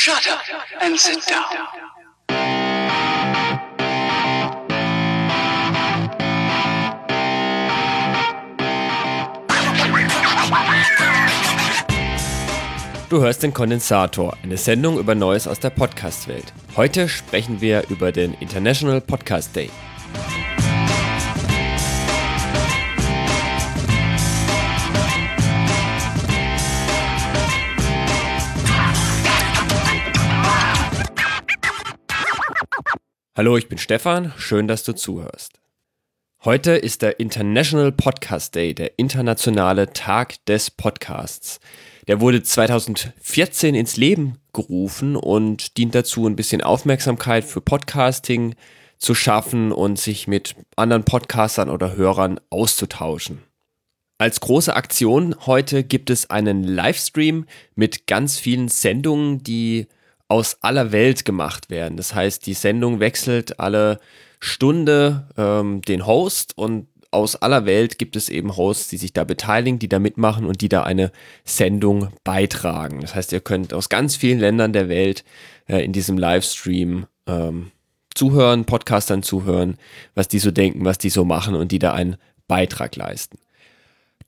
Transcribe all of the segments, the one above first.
Shut up and sit down. Du hörst den Kondensator, eine Sendung über Neues aus der Podcast-Welt. Heute sprechen wir über den International Podcast Day. Hallo, ich bin Stefan, schön, dass du zuhörst. Heute ist der International Podcast Day, der internationale Tag des Podcasts. Der wurde 2014 ins Leben gerufen und dient dazu, ein bisschen Aufmerksamkeit für Podcasting zu schaffen und sich mit anderen Podcastern oder Hörern auszutauschen. Als große Aktion heute gibt es einen Livestream mit ganz vielen Sendungen, die aus aller Welt gemacht werden. Das heißt, die Sendung wechselt alle Stunde ähm, den Host und aus aller Welt gibt es eben Hosts, die sich da beteiligen, die da mitmachen und die da eine Sendung beitragen. Das heißt, ihr könnt aus ganz vielen Ländern der Welt äh, in diesem Livestream ähm, zuhören, Podcastern zuhören, was die so denken, was die so machen und die da einen Beitrag leisten.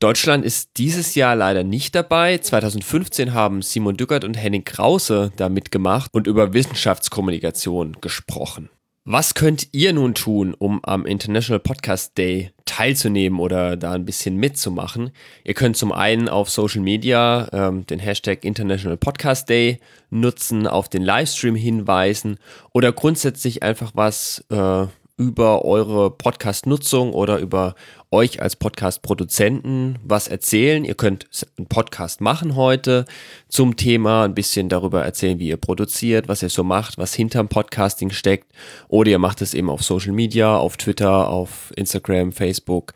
Deutschland ist dieses Jahr leider nicht dabei. 2015 haben Simon Dückert und Henning Krause da mitgemacht und über Wissenschaftskommunikation gesprochen. Was könnt ihr nun tun, um am International Podcast Day teilzunehmen oder da ein bisschen mitzumachen? Ihr könnt zum einen auf Social Media ähm, den Hashtag International Podcast Day nutzen, auf den Livestream hinweisen oder grundsätzlich einfach was äh, über eure Podcast-Nutzung oder über euch als Podcast-Produzenten was erzählen. Ihr könnt einen Podcast machen heute zum Thema, ein bisschen darüber erzählen, wie ihr produziert, was ihr so macht, was hinterm Podcasting steckt. Oder ihr macht es eben auf Social Media, auf Twitter, auf Instagram, Facebook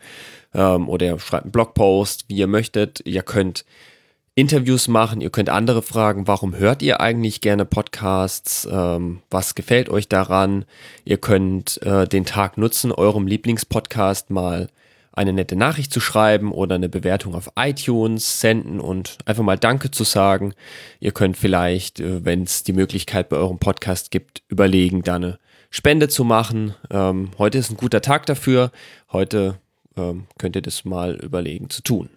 ähm, oder ihr schreibt einen Blogpost, wie ihr möchtet. Ihr könnt Interviews machen, ihr könnt andere fragen, warum hört ihr eigentlich gerne Podcasts, ähm, was gefällt euch daran, ihr könnt äh, den Tag nutzen, eurem Lieblingspodcast mal eine nette Nachricht zu schreiben oder eine Bewertung auf iTunes senden und einfach mal Danke zu sagen. Ihr könnt vielleicht, äh, wenn es die Möglichkeit bei eurem Podcast gibt, überlegen, da eine Spende zu machen. Ähm, heute ist ein guter Tag dafür. Heute ähm, könnt ihr das mal überlegen zu tun.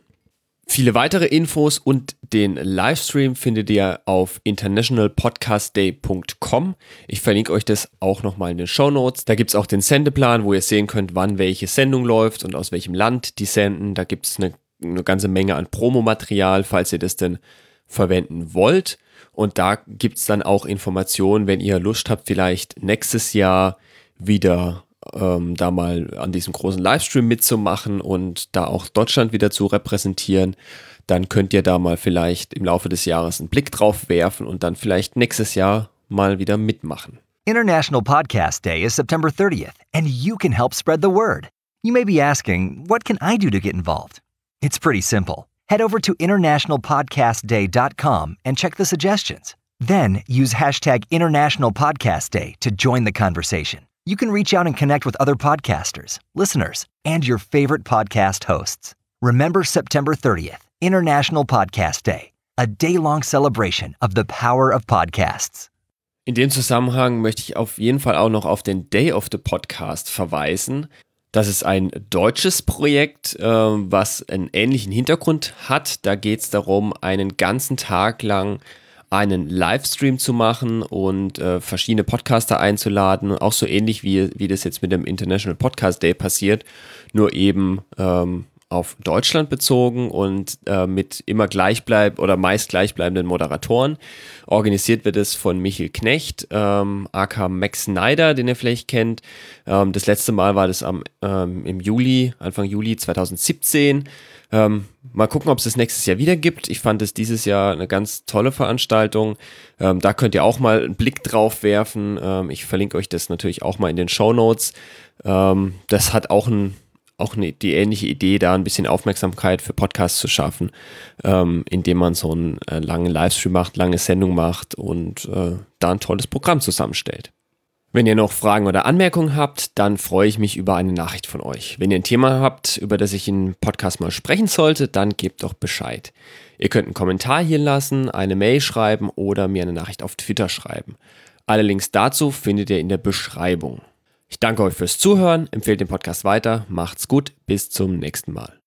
Viele weitere Infos und den Livestream findet ihr auf internationalpodcastday.com. Ich verlinke euch das auch nochmal in den Show Notes. Da gibt es auch den Sendeplan, wo ihr sehen könnt, wann welche Sendung läuft und aus welchem Land die senden. Da gibt es eine, eine ganze Menge an Promomaterial, falls ihr das denn verwenden wollt. Und da gibt es dann auch Informationen, wenn ihr Lust habt, vielleicht nächstes Jahr wieder ähm, da mal an diesem großen Livestream mitzumachen und da auch Deutschland wieder zu repräsentieren, dann könnt ihr da mal vielleicht im Laufe des Jahres einen Blick drauf werfen und dann vielleicht nächstes Jahr mal wieder mitmachen. International Podcast Day is September 30th, and you can help spread the word. You may be asking, what can I do to get involved? It's pretty simple. Head over to internationalpodcastday.com and check the suggestions. Then use hashtag International Podcast Day to join the conversation. You can reach out and connect with other podcasters, listeners, and your favorite podcast hosts. Remember September 30th, International Podcast Day, a day long celebration of the power of podcasts. In dem Zusammenhang möchte ich auf jeden Fall auch noch auf den Day of the Podcast verweisen. Das ist ein deutsches Projekt, äh, was einen ähnlichen Hintergrund hat. Da geht es darum, einen ganzen Tag lang einen Livestream zu machen und äh, verschiedene Podcaster einzuladen, auch so ähnlich wie, wie das jetzt mit dem International Podcast Day passiert, nur eben ähm, auf Deutschland bezogen und äh, mit immer gleichbleib oder meist gleichbleibenden Moderatoren. Organisiert wird es von Michael Knecht, ähm, aka Max Snyder, den ihr vielleicht kennt. Ähm, das letzte Mal war das am, ähm, im Juli, Anfang Juli 2017. Ähm, mal gucken, ob es das nächstes Jahr wieder gibt. Ich fand es dieses Jahr eine ganz tolle Veranstaltung. Ähm, da könnt ihr auch mal einen Blick drauf werfen. Ähm, ich verlinke euch das natürlich auch mal in den Show Notes. Ähm, das hat auch, ein, auch eine, die ähnliche Idee, da ein bisschen Aufmerksamkeit für Podcasts zu schaffen, ähm, indem man so einen äh, langen Livestream macht, lange Sendung macht und äh, da ein tolles Programm zusammenstellt. Wenn ihr noch Fragen oder Anmerkungen habt, dann freue ich mich über eine Nachricht von euch. Wenn ihr ein Thema habt, über das ich in Podcast mal sprechen sollte, dann gebt doch Bescheid. Ihr könnt einen Kommentar hier lassen, eine Mail schreiben oder mir eine Nachricht auf Twitter schreiben. Alle Links dazu findet ihr in der Beschreibung. Ich danke euch fürs Zuhören, empfehlt den Podcast weiter, macht's gut, bis zum nächsten Mal.